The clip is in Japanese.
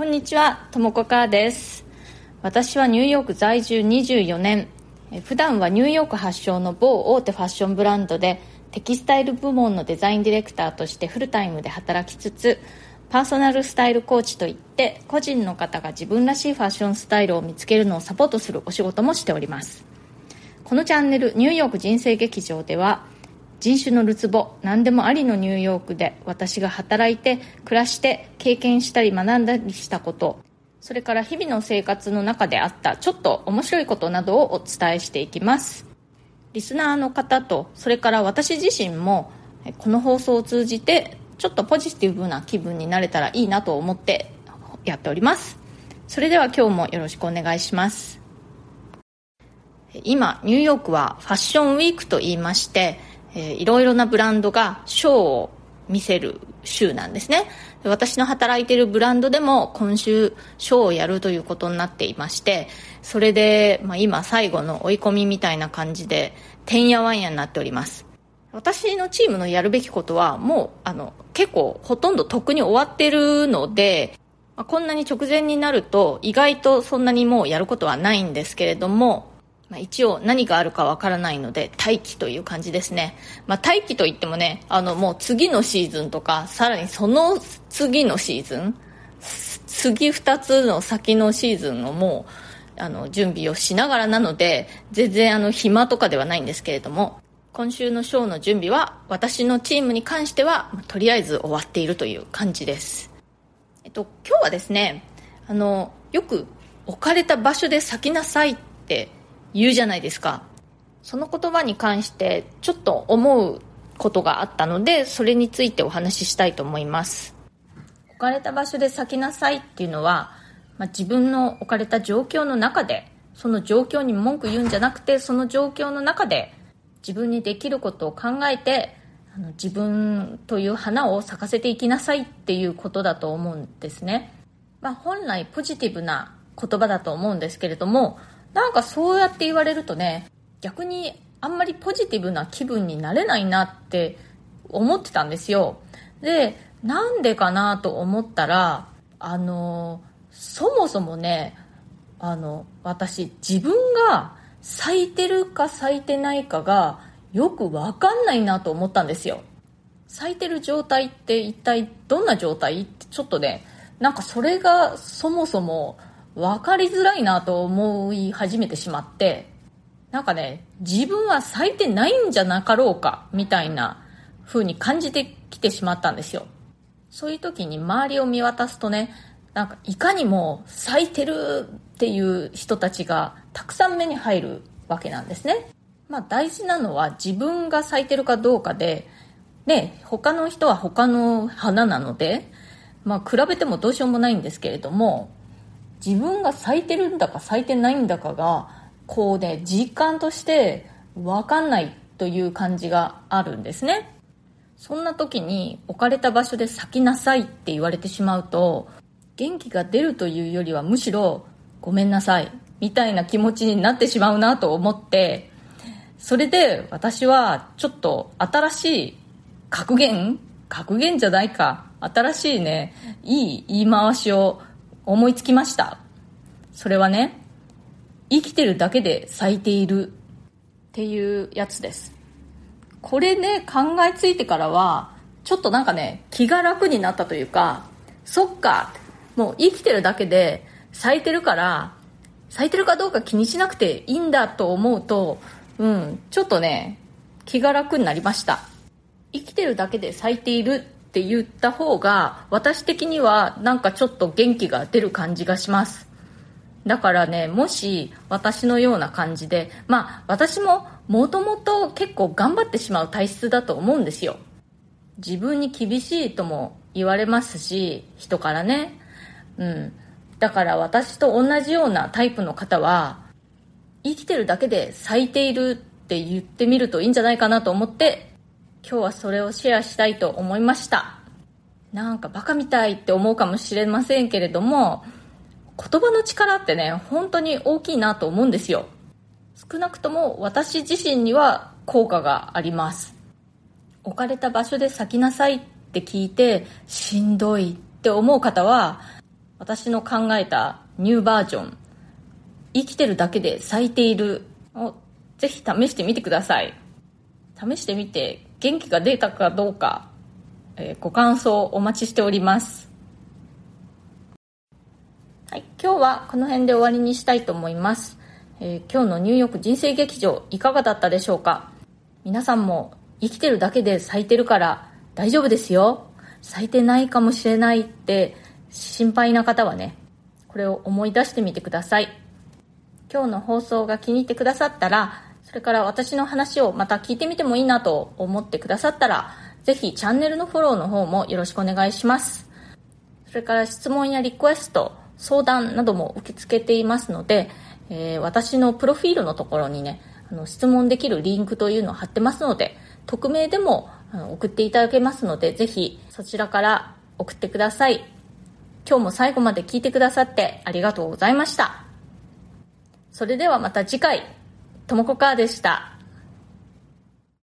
こんにちは、ともこかーです。私はニューヨーク在住24年。普段はニューヨーク発祥の某大手ファッションブランドでテキスタイル部門のデザインディレクターとしてフルタイムで働きつつパーソナルスタイルコーチといって個人の方が自分らしいファッションスタイルを見つけるのをサポートするお仕事もしております。このチャンネル「ニューヨーク人生劇場」では人種のるつぼ何でもありのニューヨークで私が働いて暮らして経験したり学んだりしたこと。それから日々の生活の中であったちょっと面白いことなどをお伝えしていきます。リスナーの方とそれから私自身もこの放送を通じてちょっとポジティブな気分になれたらいいなと思ってやっております。それでは今日もよろしくお願いします。今ニューヨークはファッションウィークと言いましてえー、いろいろなブランドがショーを見せる週なんですね。私の働いているブランドでも今週ショーをやるということになっていましてそれで、まあ、今最後の追い込みみたいな感じでてんやわんやになっております。私のチームのやるべきことはもうあの結構ほとんどとっくに終わってるので、まあ、こんなに直前になると意外とそんなにもうやることはないんですけれどもまあ、一応何があるかわからないので待機という感じですね、まあ、待機といってもねあのもう次のシーズンとかさらにその次のシーズン次2つの先のシーズンをもうあの準備をしながらなので全然あの暇とかではないんですけれども今週のショーの準備は私のチームに関してはとりあえず終わっているという感じです、えっと、今日はですねあのよく置かれた場所で咲きなさいって言うじゃないですか。その言葉に関してちょっと思うことがあったのでそれについてお話ししたいと思います。置かれた場所で咲きなさいっていうのは、まあ、自分の置かれた状況の中でその状況に文句言うんじゃなくてその状況の中で自分にできることを考えてあの自分という花を咲かせていきなさいっていうことだと思うんですね、まあ、本来ポジティブな言葉だと思うんですけれどもなんかそうやって言われるとね、逆にあんまりポジティブな気分になれないなって思ってたんですよ。で、なんでかなと思ったら、あの、そもそもね、あの、私自分が咲いてるか咲いてないかがよくわかんないなと思ったんですよ。咲いてる状態って一体どんな状態？ってちょっとね、なんかそれがそもそも分かりづらいなと思い始めてしまって、なんかね、自分は咲いてないんじゃなかろうか、みたいな風に感じてきてしまったんですよ。そういう時に周りを見渡すとね、なんかいかにも咲いてるっていう人たちがたくさん目に入るわけなんですね。まあ大事なのは自分が咲いてるかどうかで、ね、他の人は他の花なので、まあ比べてもどうしようもないんですけれども、自分が咲いてるんだか咲いてないんだかがこうね実感として分かんないという感じがあるんですね。そんな時に置かれた場所で咲きなさいって言われてしまうと元気が出るというよりはむしろごめんなさいみたいな気持ちになってしまうなと思ってそれで私はちょっと新しい格言格言じゃないか新しいねいい言い回しを思いつきました。それはね、生きてるだけで咲いているっていうやつです。これね、考えついてからは、ちょっとなんかね、気が楽になったというか、そっか、もう生きてるだけで咲いてるから、咲いてるかどうか気にしなくていいんだと思うと、うん、ちょっとね、気が楽になりました。生きてるだけで咲いているって言った方が私的にはなんかちょっと元気が出る感じがします。だからねもし私のような感じでまあ私ももともと結構頑張ってしまう体質だと思うんですよ。自分に厳しいとも言われますし人からね。うん。だから私と同じようなタイプの方は生きてるだけで咲いているって言ってみるといいんじゃないかなと思って今日はそれをシェアしたいと思いました。なんかバカみたいって思うかもしれませんけれども言葉の力ってね本当に大きいなと思うんですよ。少なくとも私自身には効果があります。置かれた場所で咲きなさいって聞いてしんどいって思う方は私の考えたニューバージョン生きてるだけで咲いているをぜひ試してみてください。試してみて元気が出たかどうか、えー、ご感想お待ちしております。はい今日はこの辺で終わりにしたいと思います、えー、今日のニューヨーク人生劇場いかがだったでしょうか？皆さんも生きてるだけで咲いてるから大丈夫ですよ。咲いてないかもしれないって心配な方はねこれを思い出してみてください。今日の放送が気に入ってくださったらそれから私の話をまた聞いてみてもいいなと思ってくださったらぜひチャンネルのフォローの方もよろしくお願いします。それから質問やリクエスト相談なども受け付けていますので、えー、私のプロフィールのところにねあの質問できるリンクというのを貼ってますので匿名でも送っていただけますのでぜひそちらから送ってください。今日も最後まで聞いてくださってありがとうございました。それではまた次回。ともこかーでした。